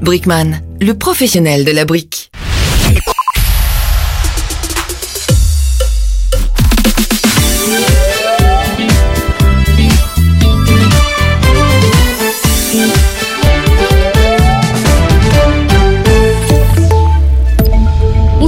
Brickman, le professionnel de la brique.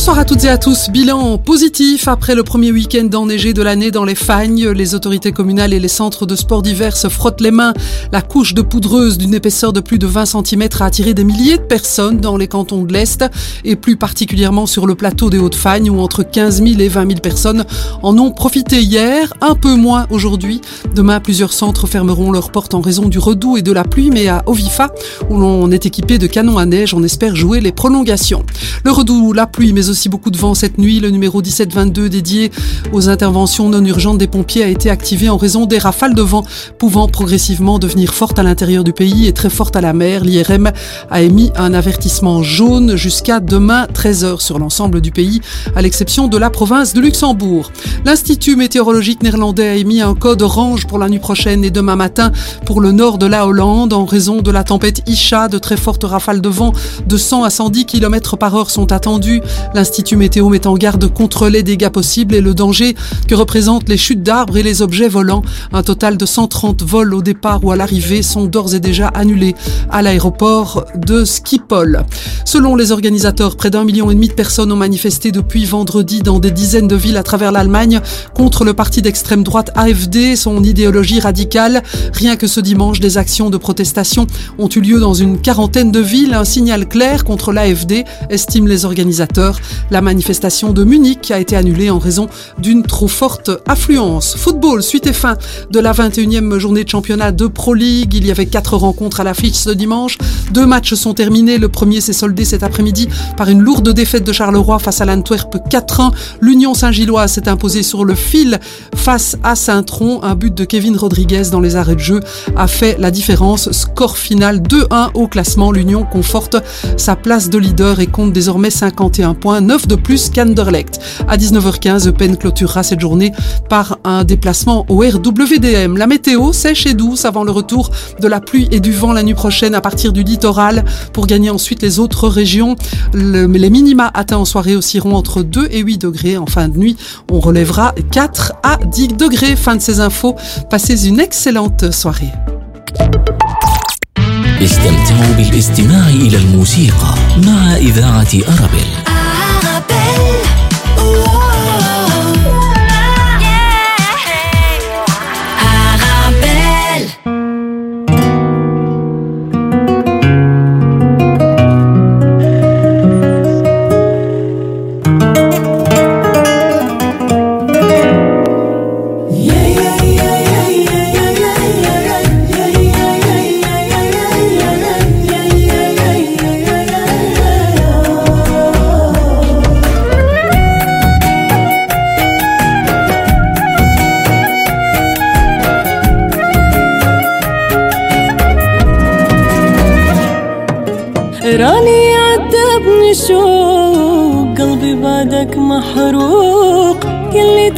Bonsoir à toutes et à tous. Bilan positif après le premier week-end enneigé de l'année dans les Fagnes. Les autorités communales et les centres de sport divers se frottent les mains. La couche de poudreuse d'une épaisseur de plus de 20 cm a attiré des milliers de personnes dans les cantons de l'Est et plus particulièrement sur le plateau des Hauts-de-Fagnes où entre 15 000 et 20 000 personnes en ont profité hier, un peu moins aujourd'hui. Demain, plusieurs centres fermeront leurs portes en raison du redout et de la pluie, mais à Ovifa, où l'on est équipé de canons à neige, on espère jouer les prolongations. Le redoux, la pluie, mais aussi aussi beaucoup de vent cette nuit. Le numéro 1722 dédié aux interventions non urgentes des pompiers a été activé en raison des rafales de vent pouvant progressivement devenir fortes à l'intérieur du pays et très fortes à la mer. L'IRM a émis un avertissement jaune jusqu'à demain 13h sur l'ensemble du pays, à l'exception de la province de Luxembourg. L'Institut météorologique néerlandais a émis un code orange pour la nuit prochaine et demain matin pour le nord de la Hollande en raison de la tempête Isha. De très fortes rafales de vent de 100 à 110 km par heure sont attendues l'Institut Météo met en garde contre les dégâts possibles et le danger que représentent les chutes d'arbres et les objets volants. Un total de 130 vols au départ ou à l'arrivée sont d'ores et déjà annulés à l'aéroport de Schiphol. Selon les organisateurs, près d'un million et demi de personnes ont manifesté depuis vendredi dans des dizaines de villes à travers l'Allemagne contre le parti d'extrême droite AFD, son idéologie radicale. Rien que ce dimanche, des actions de protestation ont eu lieu dans une quarantaine de villes. Un signal clair contre l'AFD, estiment les organisateurs. La manifestation de Munich a été annulée en raison d'une trop forte affluence. Football, suite et fin de la 21e journée de championnat de Pro League. Il y avait quatre rencontres à l'affiche ce dimanche. Deux matchs sont terminés. Le premier s'est soldé cet après-midi par une lourde défaite de Charleroi face à l'Antwerp 4-1. L'Union Saint-Gilloise s'est imposée sur le fil face à Saint-Tron. Un but de Kevin Rodriguez dans les arrêts de jeu a fait la différence. Score final 2-1 au classement. L'Union conforte sa place de leader et compte désormais 51 points. 9 de plus qu'Anderlecht. À 19h15, Eupen clôturera cette journée par un déplacement au RWDM. La météo sèche et douce avant le retour de la pluie et du vent la nuit prochaine à partir du littoral pour gagner ensuite les autres régions. les minima atteints en soirée oscilleront entre 2 et 8 degrés. En fin de nuit, on relèvera 4 à 10 degrés. Fin de ces infos. Passez une excellente soirée.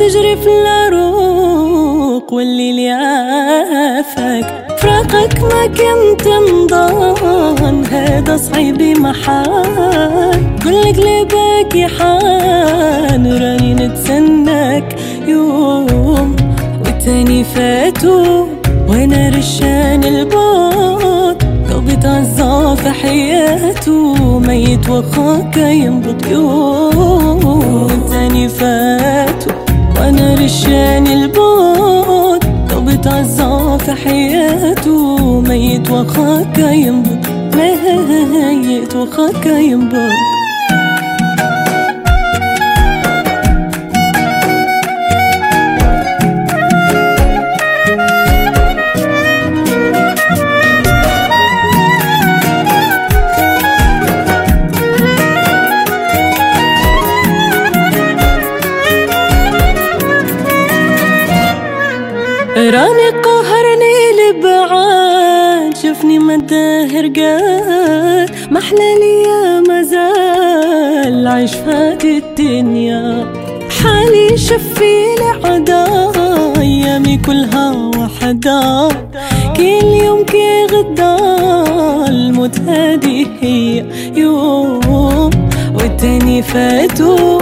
تجري في العروق والليل يافك فراقك ما كنت مضان هذا صعيب محال كل قلبك يحان وراني نتسناك يوم والتاني فاتو وانا رشان البوت قلبي عزا في حياته ميت وخاك ينبض يوم والتاني فاتو رشان البعد لو بتعزى في حياته ميت وخاك ينبض ميت وخاك ينبض ما الداهر قال ما احلى ليا ما زال عيش فات الدنيا حالي شفي لعدا ايامي كلها وحدا كل يوم كي غدا الموت هادي هي يوم والتاني فاتو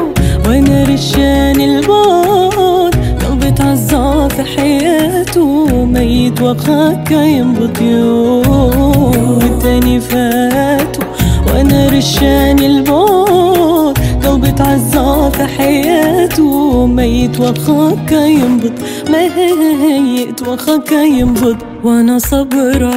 وانا رشان الموت قلبي تعزى في حياتي ميت وقعك ينبض يوم والتاني فات وانا رشاني البعد قلبي تعزى في حياته ميت وقعك ينبط ميت وقعك ينبط وانا صبره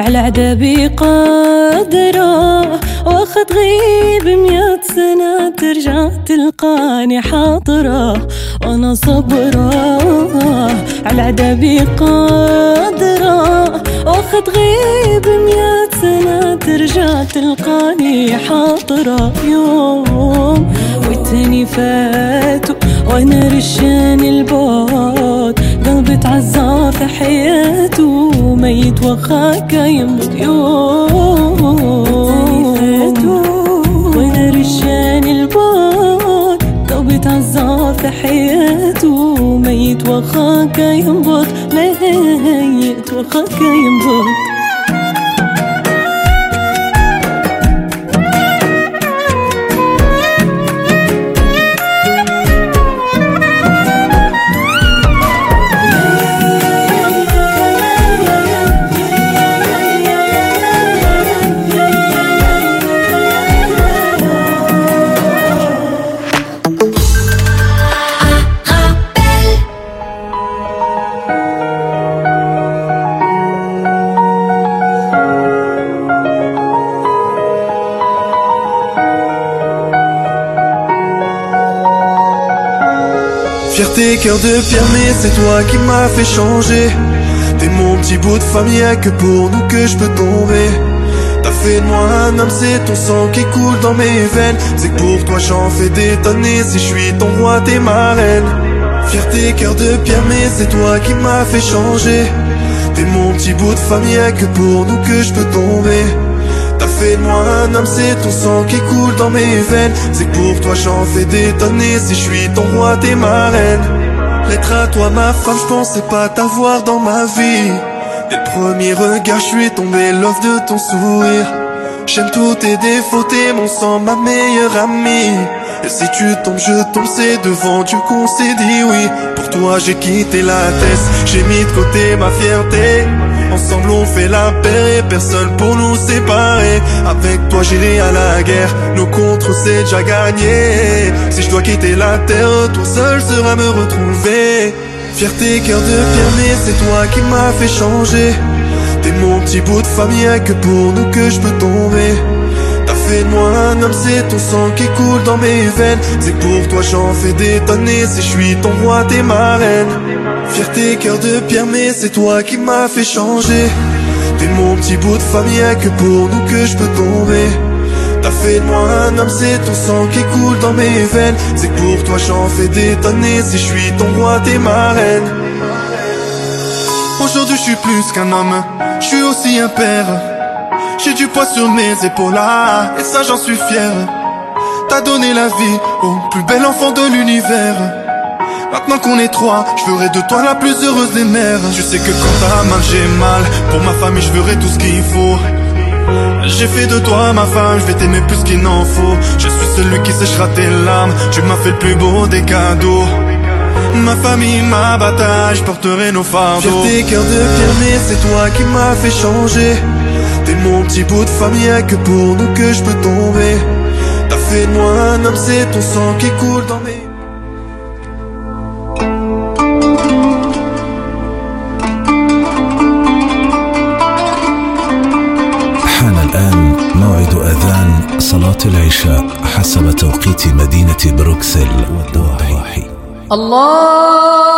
على عذابي قادره واخد غيب مئة سنة ترجع تلقاني حاضرة وانا صبرة على عذابي قادرة أخت تغيب مئة سنة ترجع تلقاني حاضرة يوم والتاني فات وأنا رشان البعد قلبي تعزى في حياته ميت وخاك يموت يوم تحياته ميت وخاك ينبض ميت وخاك ينبض c'est toi qui m'as fait changer. T'es mon petit bout de famille, que pour nous que je peux tomber. T'as fait de moi un homme, c'est ton sang qui coule dans mes veines. C'est que pour toi j'en fais des si je suis ton roi, t'es ma reine. Fierté, cœur de pierre, mais c'est toi qui m'as fait changer. T'es mon petit bout de famille, que pour nous que je peux tomber. T'as fait de moi un homme, c'est ton sang qui coule dans mes veines. C'est que pour toi j'en fais des si je suis ton roi, t'es ma reine. Être à toi ma femme, je pensais pas t'avoir dans ma vie Des premiers regards, je suis tombé love de ton sourire J'aime tous tes défauts, t'es mon sang, ma meilleure amie Et si tu tombes, je tombe, c'est devant Dieu qu'on s'est dit oui Pour toi j'ai quitté la tête, j'ai mis de côté ma fierté Ensemble on fait la paix, personne pour nous séparer Avec toi j'irai à la guerre, nos contres c'est déjà gagné Si je dois quitter la terre, toi seul sera me retrouver Fierté, cœur de pierre, c'est toi qui m'as fait changer T'es mon petit bout de famille, que pour nous que je peux tomber T'as fait de moi un homme, c'est ton sang qui coule dans mes veines C'est pour toi j'en fais des si je suis ton roi, t'es ma reine Fierté, cœur de pierre, mais c'est toi qui m'as fait changer. T'es mon petit bout de famille, que pour nous que je peux tomber. T'as fait de moi un homme, c'est ton sang qui coule dans mes veines. C'est pour toi j'en fais des tonneries. Si je suis ton roi, t'es ma reine. Aujourd'hui je suis plus qu'un homme, je suis aussi un père. J'ai du poids sur mes épaules, ah, et ça j'en suis fier. T'as donné la vie au plus bel enfant de l'univers. Maintenant qu'on est trois, je ferai de toi la plus heureuse des mères. Tu sais que quand t'as mal, j'ai mal. Pour ma famille, je ferai tout ce qu'il faut. J'ai fait de toi ma femme, je vais t'aimer plus qu'il n'en faut. Je suis celui qui séchera tes larmes. Tu m'as fait le plus beau des cadeaux. Ma famille, ma bataille, je porterai nos fardeaux. des cœurs de pierre, c'est toi qui m'as fait changer. T'es mon petit bout de famille, que pour nous que je peux tomber. T'as fait de moi un homme, c'est ton sang qui coule dans mes. صلاة العشاء حسب توقيت مدينة بروكسل والضواحي الله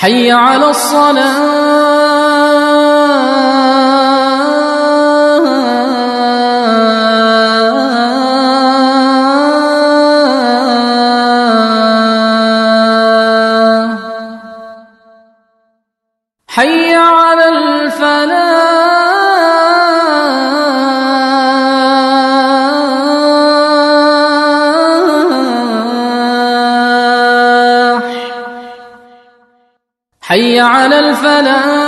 حي على الصلاه عمل فلا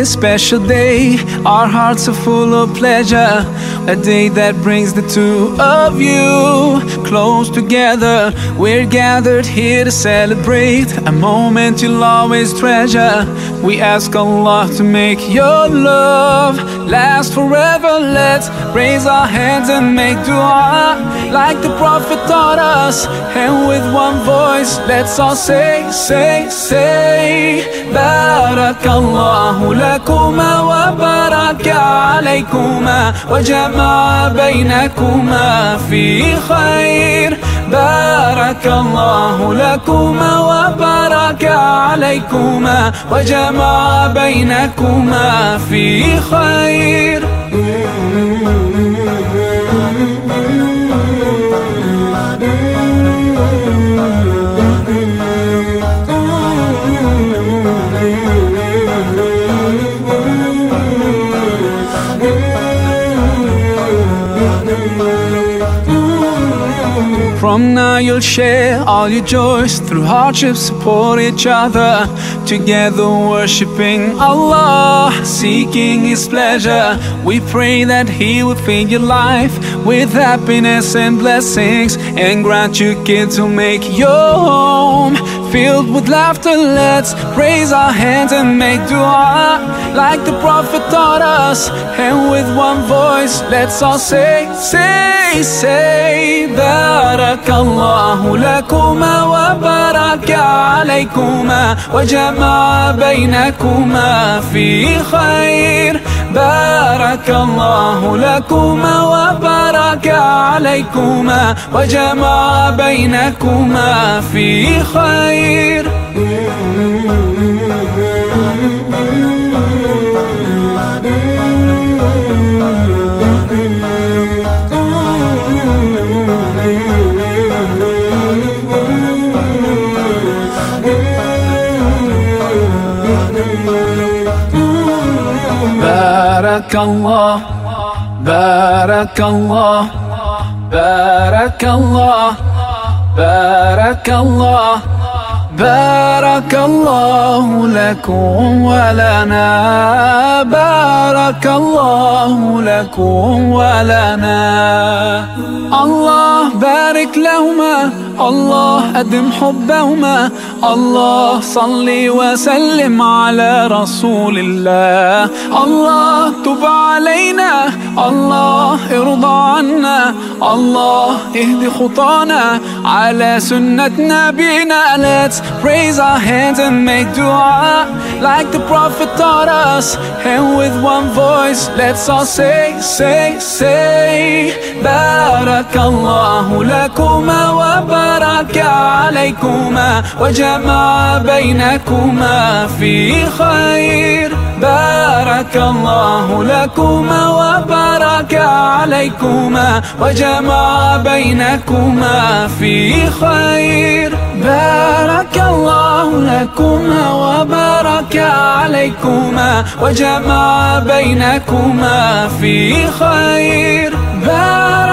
this special day. Our hearts are full of pleasure. A day that brings the two of you close together. We're gathered here to celebrate a moment you'll always treasure. We ask Allah to make your love last forever. Let's raise our hands and make dua like the Prophet taught us. And with one voice, let's all say, say, say, Barakallahu lakuma wa baraka alaykuma wa jama'a baynakuma fi khair. بارك الله لكما وبارك عليكما وجمع بينكما في خير From now you'll share all your joys Through hardship support each other Together worshipping Allah Seeking His pleasure We pray that He will fill your life With happiness and blessings And grant you kids who make your home Filled with laughter, let's raise our hands and make dua like the Prophet taught us. And with one voice, let's all say, say, say, Barakallahu lakuma wa baraka alaykuma wa jama'a baynakuma fi khair. بارك الله لكما وبارك عليكما وجمع بينكما في خير بارك الله بارك الله بارك الله بارك الله بارك الله لكم ولنا بارك الله لكم ولنا الله بارك لهما الله أدم حبهما الله صلي وسلم على رسول الله الله تب علينا الله ارضى عنا الله اهدي خطانا على سنة نبينا Let's raise our hands and make dua Like the prophet taught us And with one voice Let's all say, say, say بارك الله لكما وبارك بارك عليكما وجمع بينكما في خير بارك الله لكما وبارك عليكما وجمع بينكما في خير بارك الله لكما وبارك عليكما وجمع بينكما في خير بارك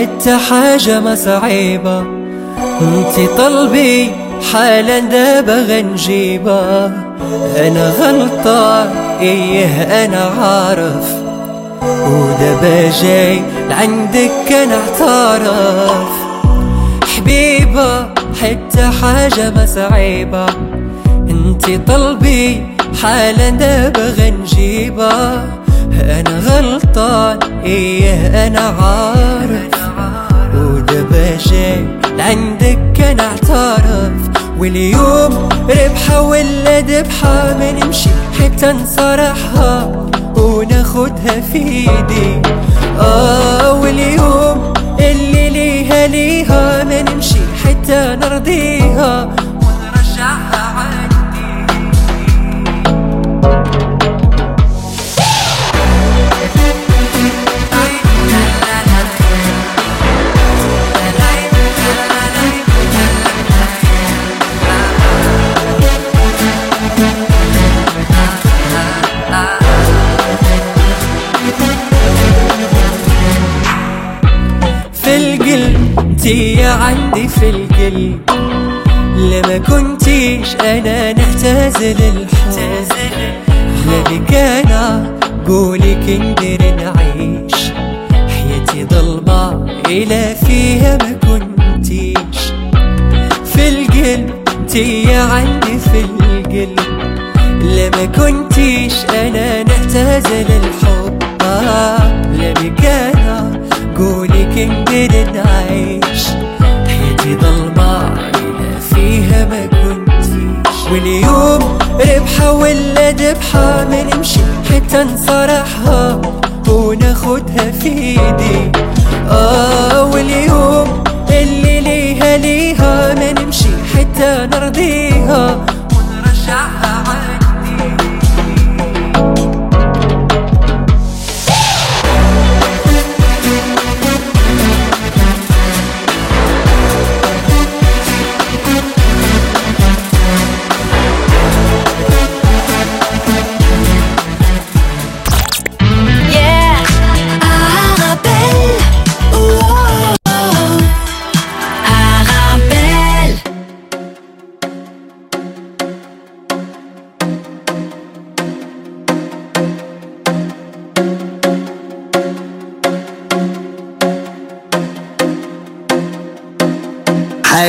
حتى حاجة ما صعيبة انتي طلبي حالا دابا غنجيبة انا غلطة ايه انا عارف ودابا جاي لعندك اعترف حبيبة حتى حاجة ما صعيبة انتي طلبي حالا دابا غنجيبة انا غلطان ايه انا عارف بشاي لعندك كان اعترف واليوم ربحة ولا ذبحة ما نمشي حتى نصرحها وناخدها في ايدي اه واليوم اللي ليها ليها ما نمشي حتى نرضيها عندي في الكل لما كنتيش انا نحتاز للحب لاني انا قولي كندر نعيش حياتي ضلمة إلى فيها ما كنتيش في القلب تي عندي في القلب لما كنتيش أنا للحب ولد بحامل نمشي حتى نصارحها وناخدها في ايدي آه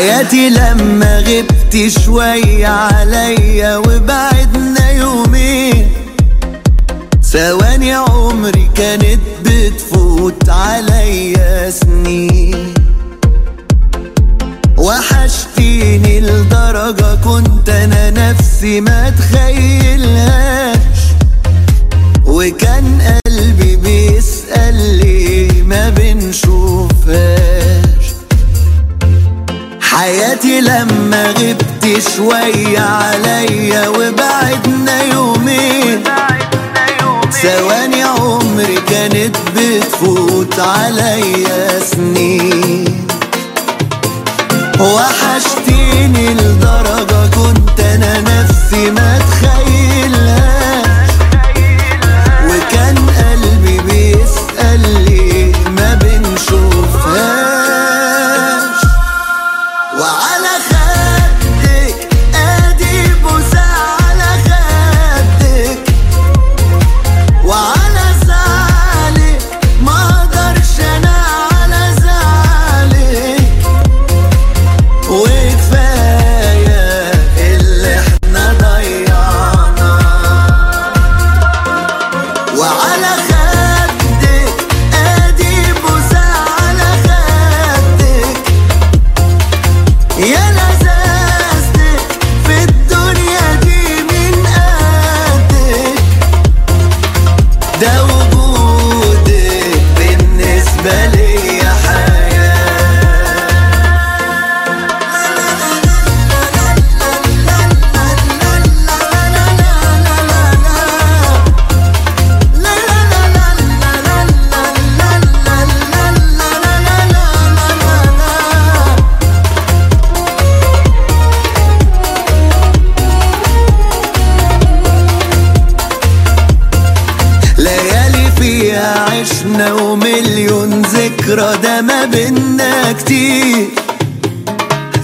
حياتي لما غبت شوية عليا وبعدنا يومين ثواني عمري كانت بتفوت عليا سنين وحشتيني لدرجة كنت أنا نفسي ما تخيلهاش وكان قلبي بيسأل ليه ما بنشوفهاش حياتي لما غبت شوية عليا وبعدنا يومين ثواني عمري كانت بتفوت عليا سنين وحشتيني لدرجة كنت أنا نفسي ما تخيل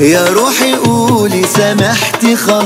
يا روحي قولي سامحتي خلاص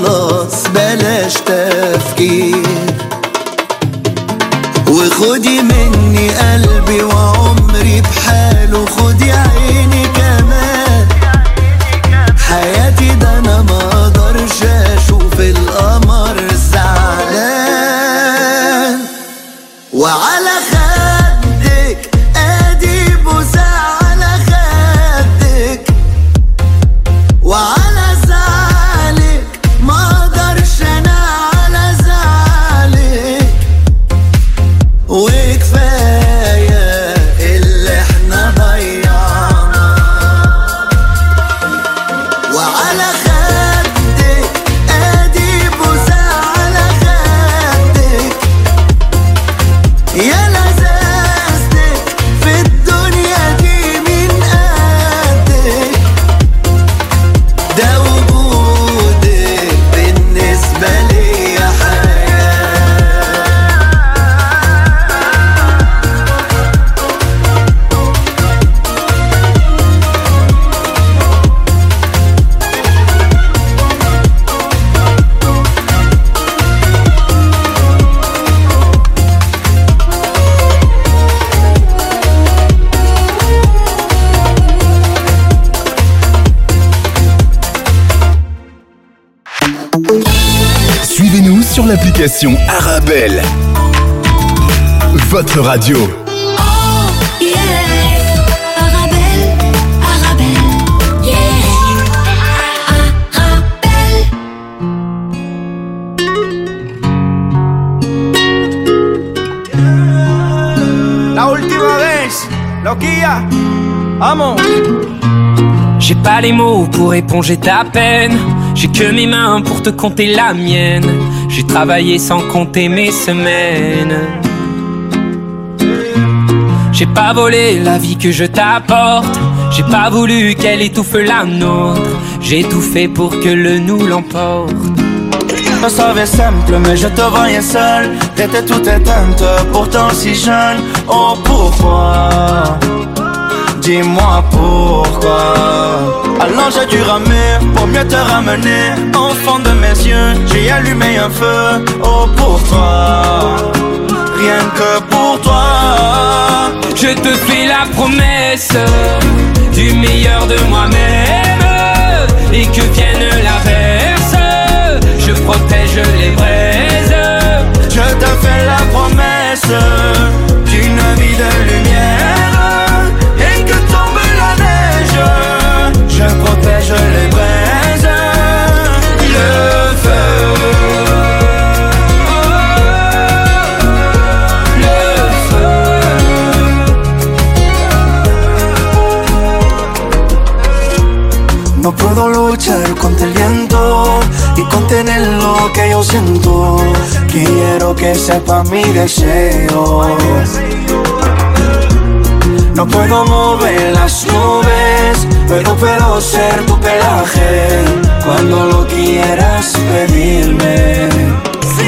sur l'application Arabelle. Votre radio. Oh, yes, Arabelle, Arabelle, yeah. Arabelle. La última vez, loquilla, amo. J'ai pas les mots pour éponger ta peine. J'ai que mes mains pour te compter la mienne. J'ai travaillé sans compter mes semaines. J'ai pas volé la vie que je t'apporte. J'ai pas voulu qu'elle étouffe la nôtre. J'ai tout fait pour que le nous l'emporte. me savait simple, mais je te voyais seul. T'étais tout éteinte, pourtant si jeune. Oh pourquoi? Dis-moi pourquoi Alors j'ai dû ramer pour mieux te ramener Enfant de mes yeux, j'ai allumé un feu Oh pour toi, rien que pour toi Je te fais la promesse Du meilleur de moi-même Et que vienne la Je protège les braises Je te fais la promesse D'une vie de lumière No puedo luchar contra el viento y contener lo que yo siento. Quiero que sepa mi deseo. No puedo mover las nubes pero ser tu pelaje cuando lo quieras pedirme.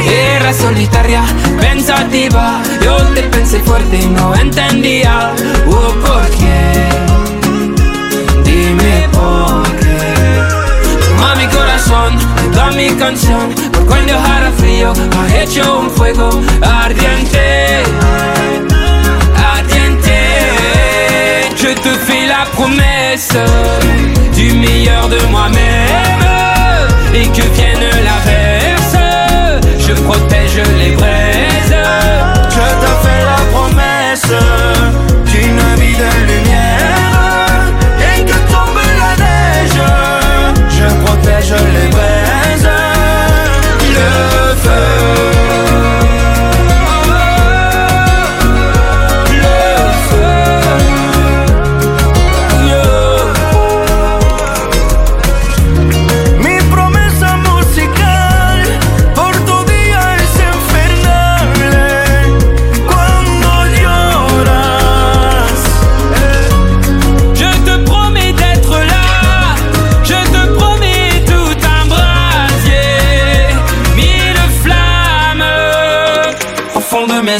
Guerra solitaria, pensativa. Yo te pensé fuerte y no entendía. Oh, ¿Por qué? Dime por qué. Toma mi corazón, da mi canción. Por cuando hará frío, Has hecho un fuego ardiente. Ardiente. Yo te fais la promesse. du meilleur de moi-même et que vienne l'inverse, je protège les vrais.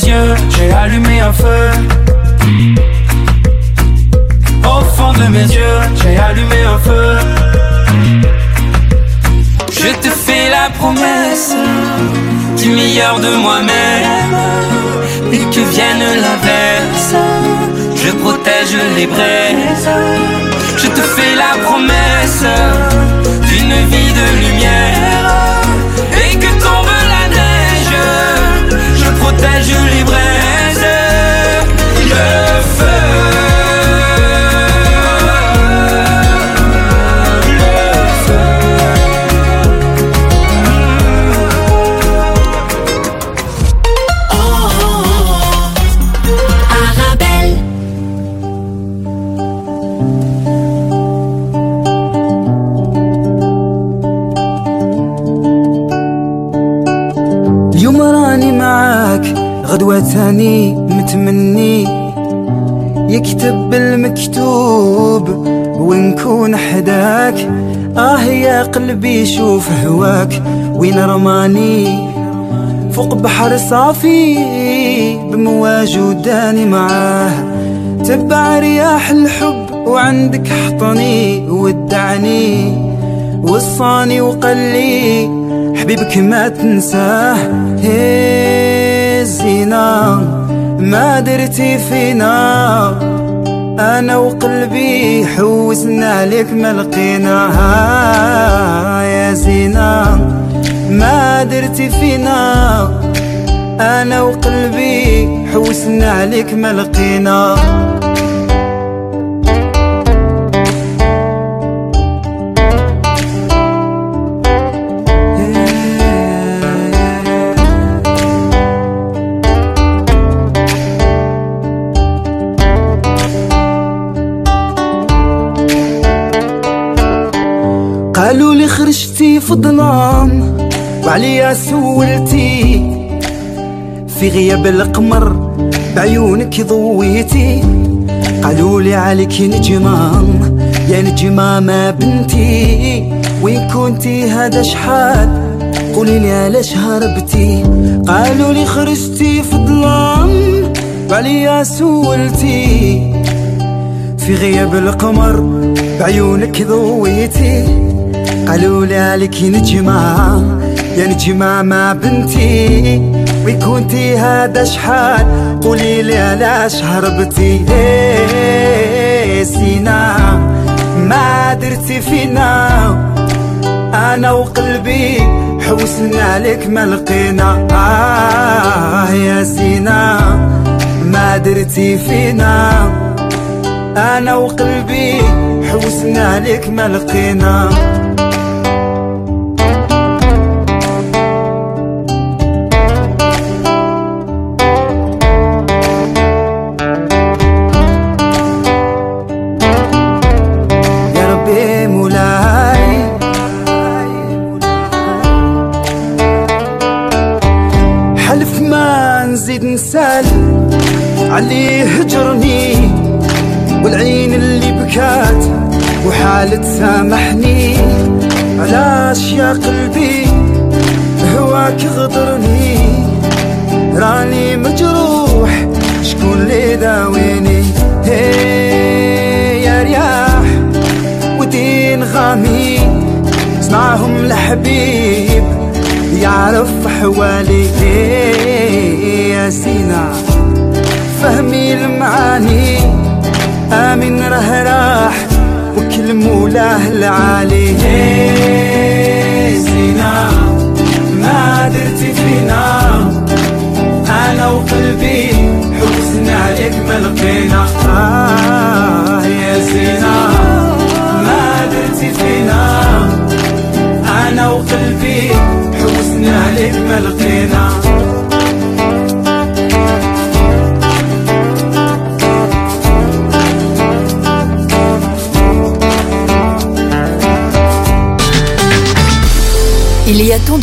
yeux, j'ai allumé un feu. Au fond de mes yeux, j'ai allumé un feu. Je te fais la promesse du meilleur de moi-même. Et que vienne l'inverse je protège les braises. Je te fais la promesse قلبي يشوف هواك وين رماني فوق بحر صافي بمواج وداني معاه تبع رياح الحب وعندك حطني ودعني وصاني وقلي حبيبك ما تنساه هي الزينة ما درتي فينا انا وقلبي حوسنا لك ما لقيناها يا زينة ما درتي فينا انا وقلبي حوسنا لك ما لقيناها عليا سولتي في غياب القمر بعيونك ضويتي قالوا لي عليك نجمة يا نجمة ما بنتي وين كنتي هذا شحال قولي لي علاش هربتي قالوا لي خرجتي في الظلام وعليا سولتي في غياب القمر بعيونك ضويتي قالوا لي عليك نجمه يا نجمة مع بنتي وكنتي هذا شحال قولي لي علاش هربتي ايه سينا ما درتي فينا انا وقلبي حوسنا عليك ما لقينا آه يا سينا ما درتي فينا انا وقلبي حوسنا عليك ما لقينا علي هجرني والعين اللي بكات وحالة سامحني علاش يا قلبي هواك غدرني راني مجروح شكون لي داويني يا رياح ودين غامي سمعهم الحبيب يعرف حوالي الأهل عليه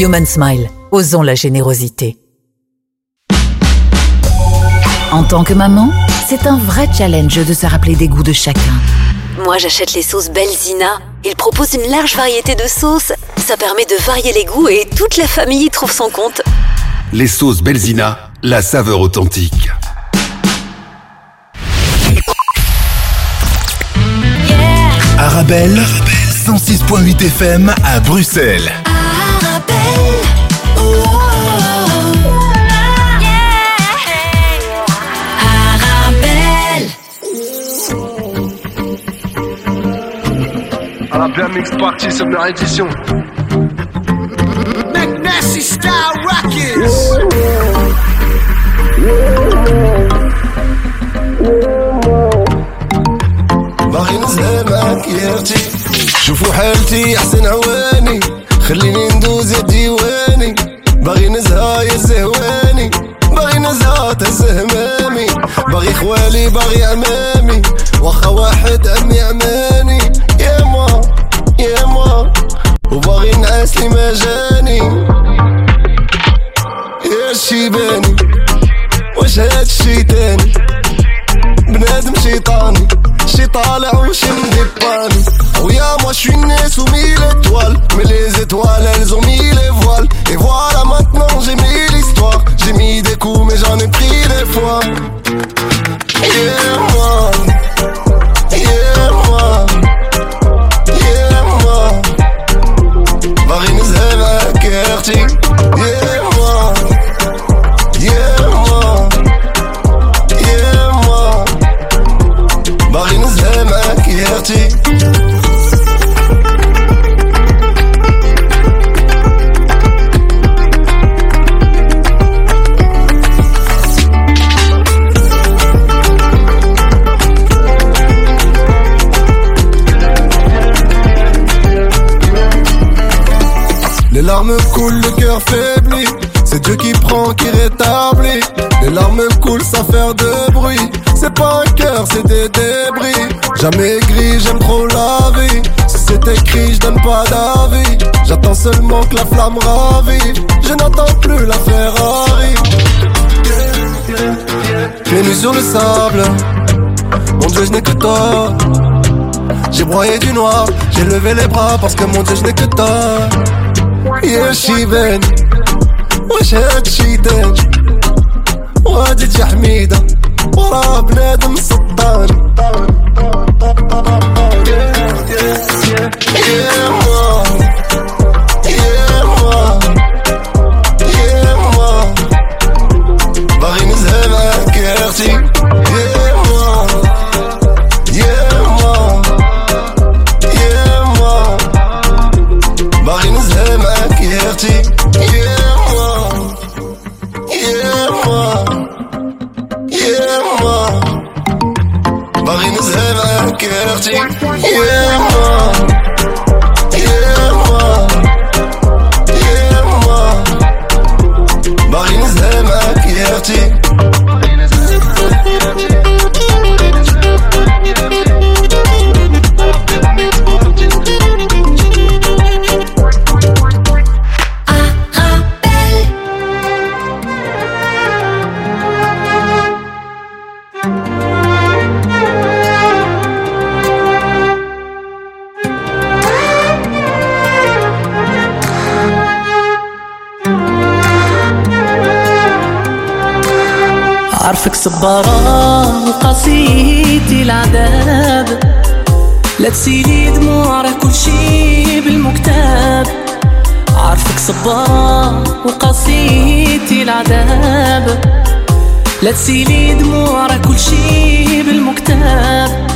Human Smile, osons la générosité. En tant que maman, c'est un vrai challenge de se rappeler des goûts de chacun. Moi, j'achète les sauces Belzina. Ils proposent une large variété de sauces. Ça permet de varier les goûts et toute la famille trouve son compte. Les sauces Belzina, la saveur authentique. Arabelle, 106.8 FM à Bruxelles. la bien mix party summer édition. McNasty Style Rockets. باغي نزهمك يا اختي شوفوا حالتي احسن عواني خليني ندوز يا ديواني باغي نزهى يا زهواني باغي نزهى تهز همامي باغي خوالي باغي عمامي Jamais gris, j'aime trop la vie. Si c'est écrit, je donne pas d'avis. J'attends seulement que la flamme ravive. Je n'attends plus la Ferrari. Les nuits sur le sable, mon Dieu, je n'ai que toi. J'ai broyé du noir, j'ai levé les bras parce que mon Dieu, je n'ai que toi. Yeah, wesh وش هالشيدان wadid yahmida, wara بلاد مسطان Oh, oh, oh, yeah, yeah, yeah. صبارة وقاسيتي العذاب لا تسيلي دموع راه كل شي بالمكتاب عارفك صبارة وقصيتي العذاب لا تسيلي دموع راه كل شي بالمكتاب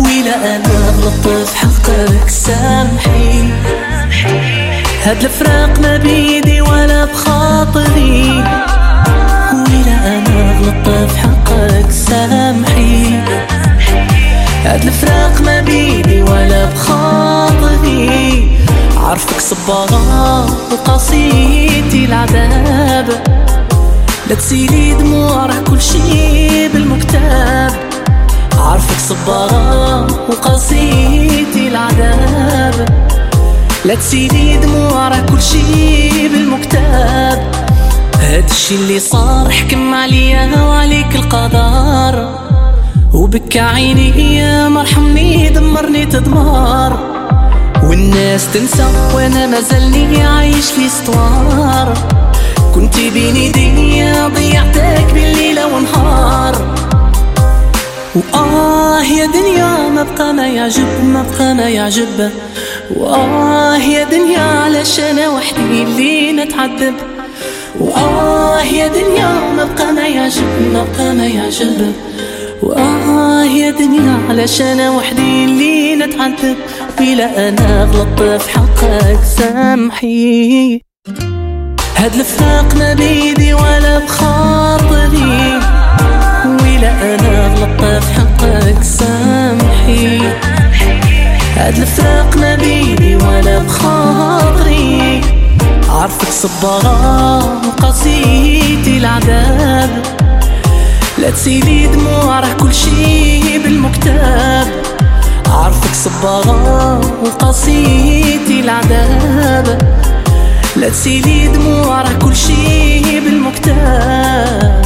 ويلا انا غلطت في حقك سامحي هاد الفراق ما بيدي ولا بخاطري الفراق ما بيدي ولا بخاطري عارفك صبارة وقصيدتي العذاب لا تسيلي دموع كل شي بالمكتاب عارفك صبارة وقصيدتي العذاب لا تسيلي دموع كل شي بالمكتاب هاد الشي اللي صار حكم عليا وعليك القدر وبك عيني يا مرحمني دمرني تدمار والناس تنسى وانا مازلني عايش في استوار كنت بين ايديا ضيعتك بالليله ونهار وآه يا دنيا ما بقى ما يعجب ما بقى ما يعجب وآه يا دنيا علاش أنا وحدي اللي نتعذب وآه يا دنيا ما بقى ما يعجب ما بقى ما يعجب واه يا دنيا علشان وحدي اللي نتعذب بلا انا غلطت في حقك سامحي هاد الفراق ما بيدي ولا بخاطري ولا انا غلطت في حقك سامحي هاد الفراق ما بيدي ولا بخاطري عارفك صبارة قصيتي العذاب لا تسيلي دموع راه كل شي بالمكتب عارفك صباغة وقصيدتي العذاب لا تسيلي دموع راه كل شي بالمكتب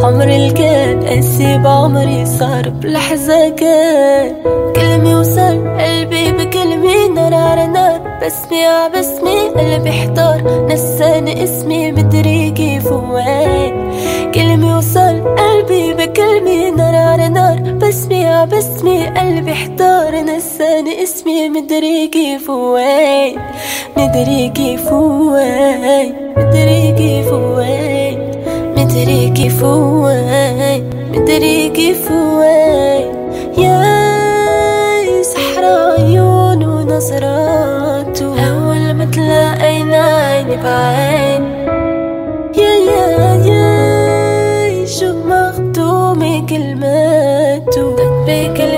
عمري اللي كان قاسي بعمري صار بلحظة كان كلمة وصار قلبي بكلمة نار على نار بسمي ع قلبي احتار نساني اسمي مدري كيف وين كلمة وصل قلبي بكلمة نار على نار بسمي ع قلبي احتار نساني اسمي مدري كيف وين مدري كيف وين مدري كيف وين مدري كيف وين مدري كيف وين يا سحرة عيون ونظرات أول ما تلاقينا عيني بعين يا يا يا شو مخدومي كلماته دبي كلماته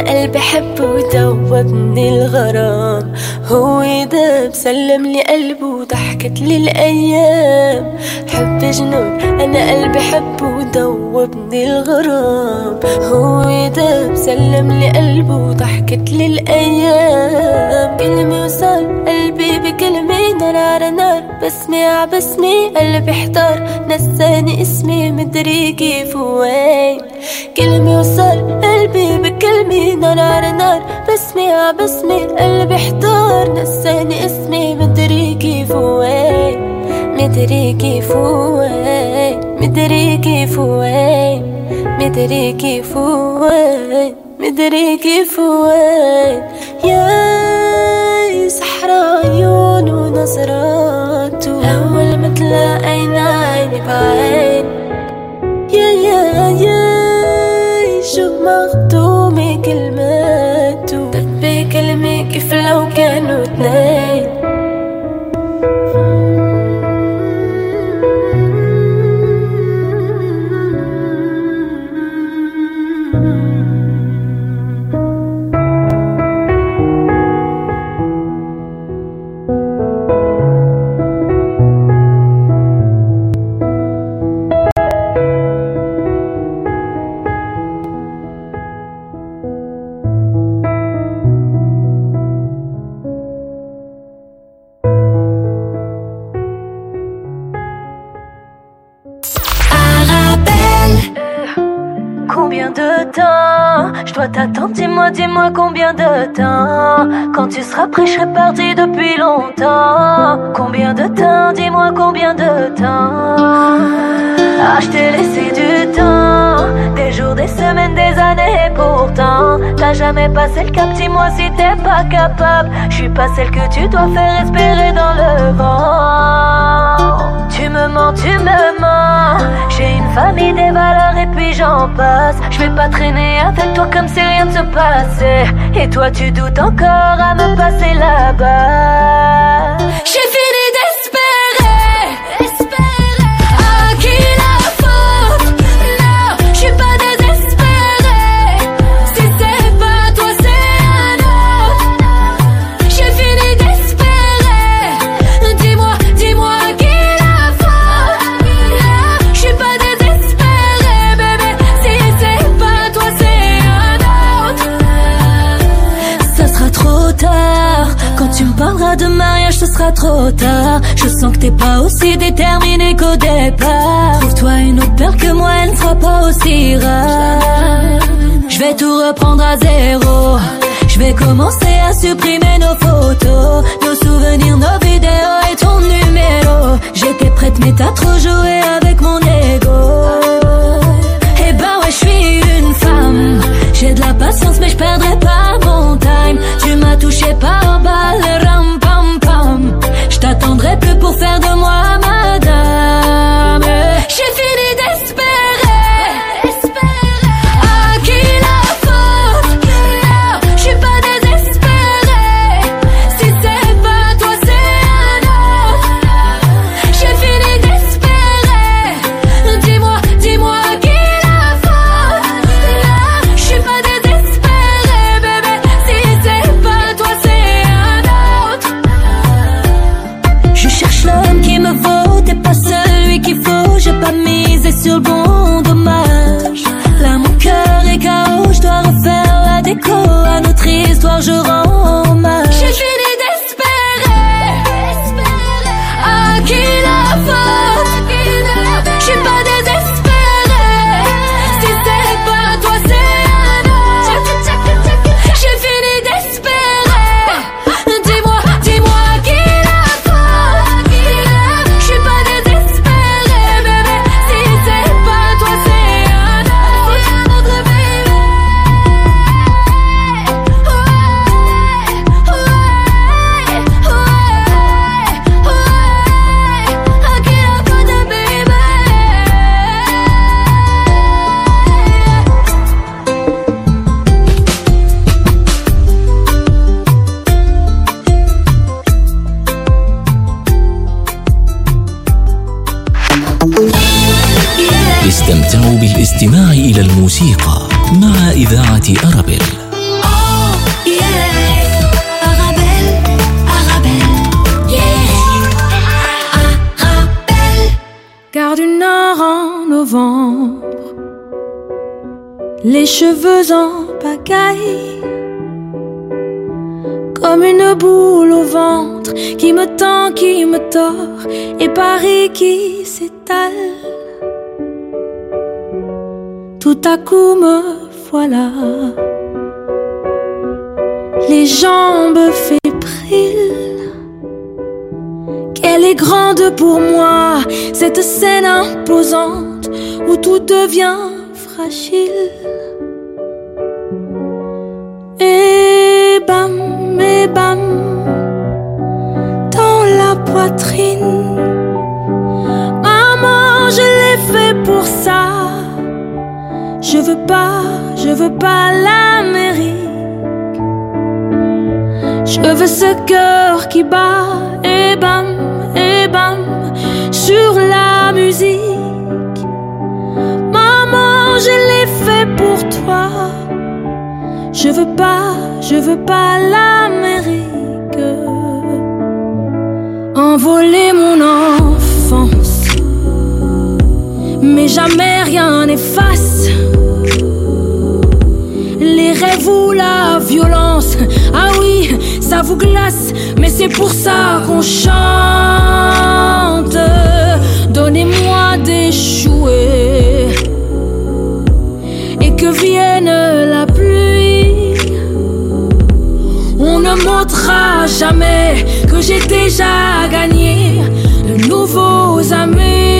انا قلبي حبه ودوب من الغرام هو ده لي قلبه وضحكت الايام حب جنون انا قلبي حبه ودوب من الغرام هو ده لي قلبه وضحكت الايام كلمه وصل قلبي بكلمه نار على نار بسمي ع بسمي قلبي احتار نساني اسمي مدري كيف وين كلمه وصل قلبي بكلمي نار نار بسمي ع بسمي قلبي احتار نساني اسمي مدري كيف وين مدري كيف وين مدري كيف وين مدري كيف وين مدري كيف وين يا صحرا عيون ونظرات أول ما تلاقينا عيني بعين يا يا يا شو مغتومة كلماته طب كلمة كيف لو كانوا اتنين Dis-moi, combien de temps Quand tu seras prêt, je serai parti depuis longtemps Combien de temps Dis-moi combien de temps Ah, je t'ai laissé du temps jamais passé le cap, dis-moi si t'es pas capable. Je suis pas celle que tu dois faire espérer dans le vent. Tu me mens, tu me mens. J'ai une famille, des valeurs et puis j'en passe. Je vais pas traîner avec toi comme si rien ne se passait. Et toi, tu doutes encore à me passer là-bas trop tard Je sens que t'es pas aussi déterminé qu'au départ Trouve-toi une autre peur que moi, elle ne sera pas aussi rare Je vais tout reprendre à zéro Je vais commencer à supprimer nos photos Nos souvenirs, nos vidéos et ton numéro J'étais prête mais t'as trop joué avec mon ego et bah ben ouais, je suis une femme J'ai de la patience mais je perdrai pas mon time Tu m'as touché par balle faire de moi et Paris qui s'étale. Tout à coup me voilà, les jambes fébriles. Qu'elle est grande pour moi, cette scène imposante où tout devient fragile. Je veux pas, je veux pas l'Amérique. Je veux ce cœur qui bat et bam, et bam, sur la musique. Maman, je l'ai fait pour toi. Je veux pas, je veux pas l'Amérique. Envoler mon enfance, mais jamais rien n'efface les rêves ou la violence. Ah oui, ça vous glace, mais c'est pour ça qu'on chante. Donnez-moi des jouets et que vienne la pluie. On ne montrera jamais que j'ai déjà gagné de nouveaux amis.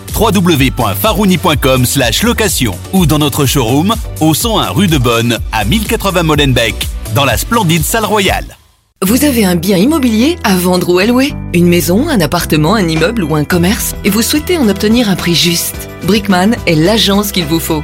www.farouni.com location ou dans notre showroom au 101 rue de Bonne à 1080 Molenbeek dans la splendide salle royale. Vous avez un bien immobilier à vendre ou à louer Une maison, un appartement, un immeuble ou un commerce Et vous souhaitez en obtenir un prix juste Brickman est l'agence qu'il vous faut.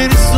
eres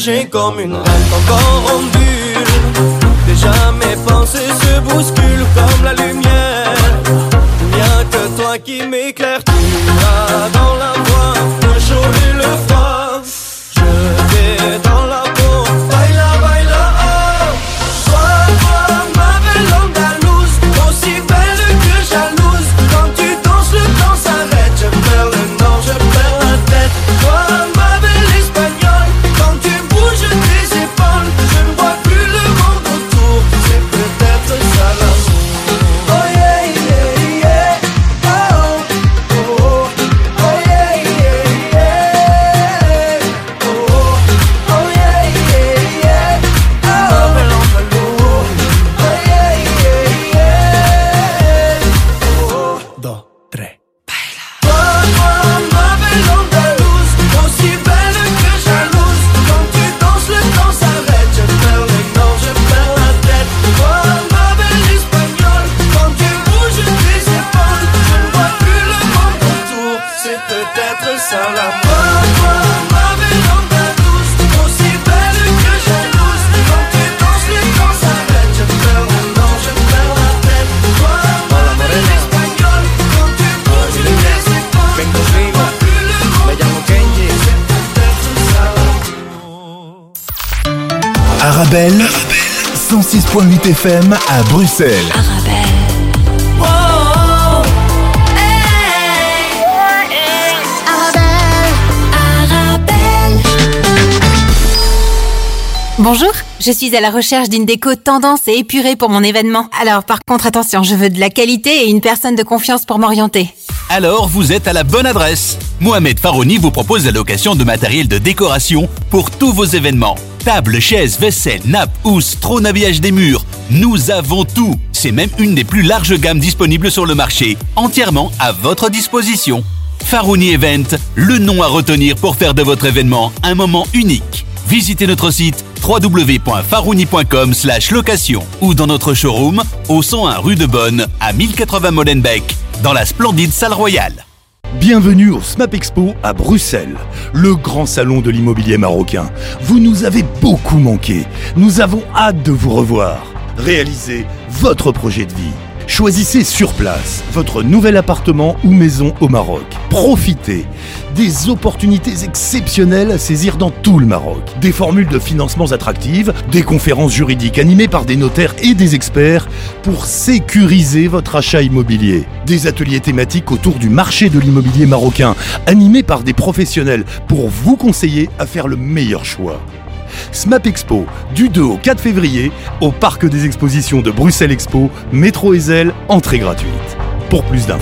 Surgem como nós. Arabelle, 106.8 FM à Bruxelles. Bonjour, je suis à la recherche d'une déco tendance et épurée pour mon événement. Alors par contre attention, je veux de la qualité et une personne de confiance pour m'orienter alors vous êtes à la bonne adresse. Mohamed Farouni vous propose la location de matériel de décoration pour tous vos événements. Tables, chaises, vaisselle, nappes, housses, trône habillage des murs. Nous avons tout. C'est même une des plus larges gammes disponibles sur le marché, entièrement à votre disposition. Farouni Event, le nom à retenir pour faire de votre événement un moment unique visitez notre site www.farouni.com location ou dans notre showroom au 101 rue de Bonne à 1080 Molenbeek dans la splendide salle royale. Bienvenue au SMAP Expo à Bruxelles, le grand salon de l'immobilier marocain. Vous nous avez beaucoup manqué. Nous avons hâte de vous revoir. Réalisez votre projet de vie. Choisissez sur place votre nouvel appartement ou maison au Maroc. Profitez des opportunités exceptionnelles à saisir dans tout le Maroc. Des formules de financements attractives, des conférences juridiques animées par des notaires et des experts pour sécuriser votre achat immobilier. Des ateliers thématiques autour du marché de l'immobilier marocain animés par des professionnels pour vous conseiller à faire le meilleur choix. SMAP Expo, du 2 au 4 février, au Parc des Expositions de Bruxelles Expo, métro Ezel, entrée gratuite. Pour plus d'infos,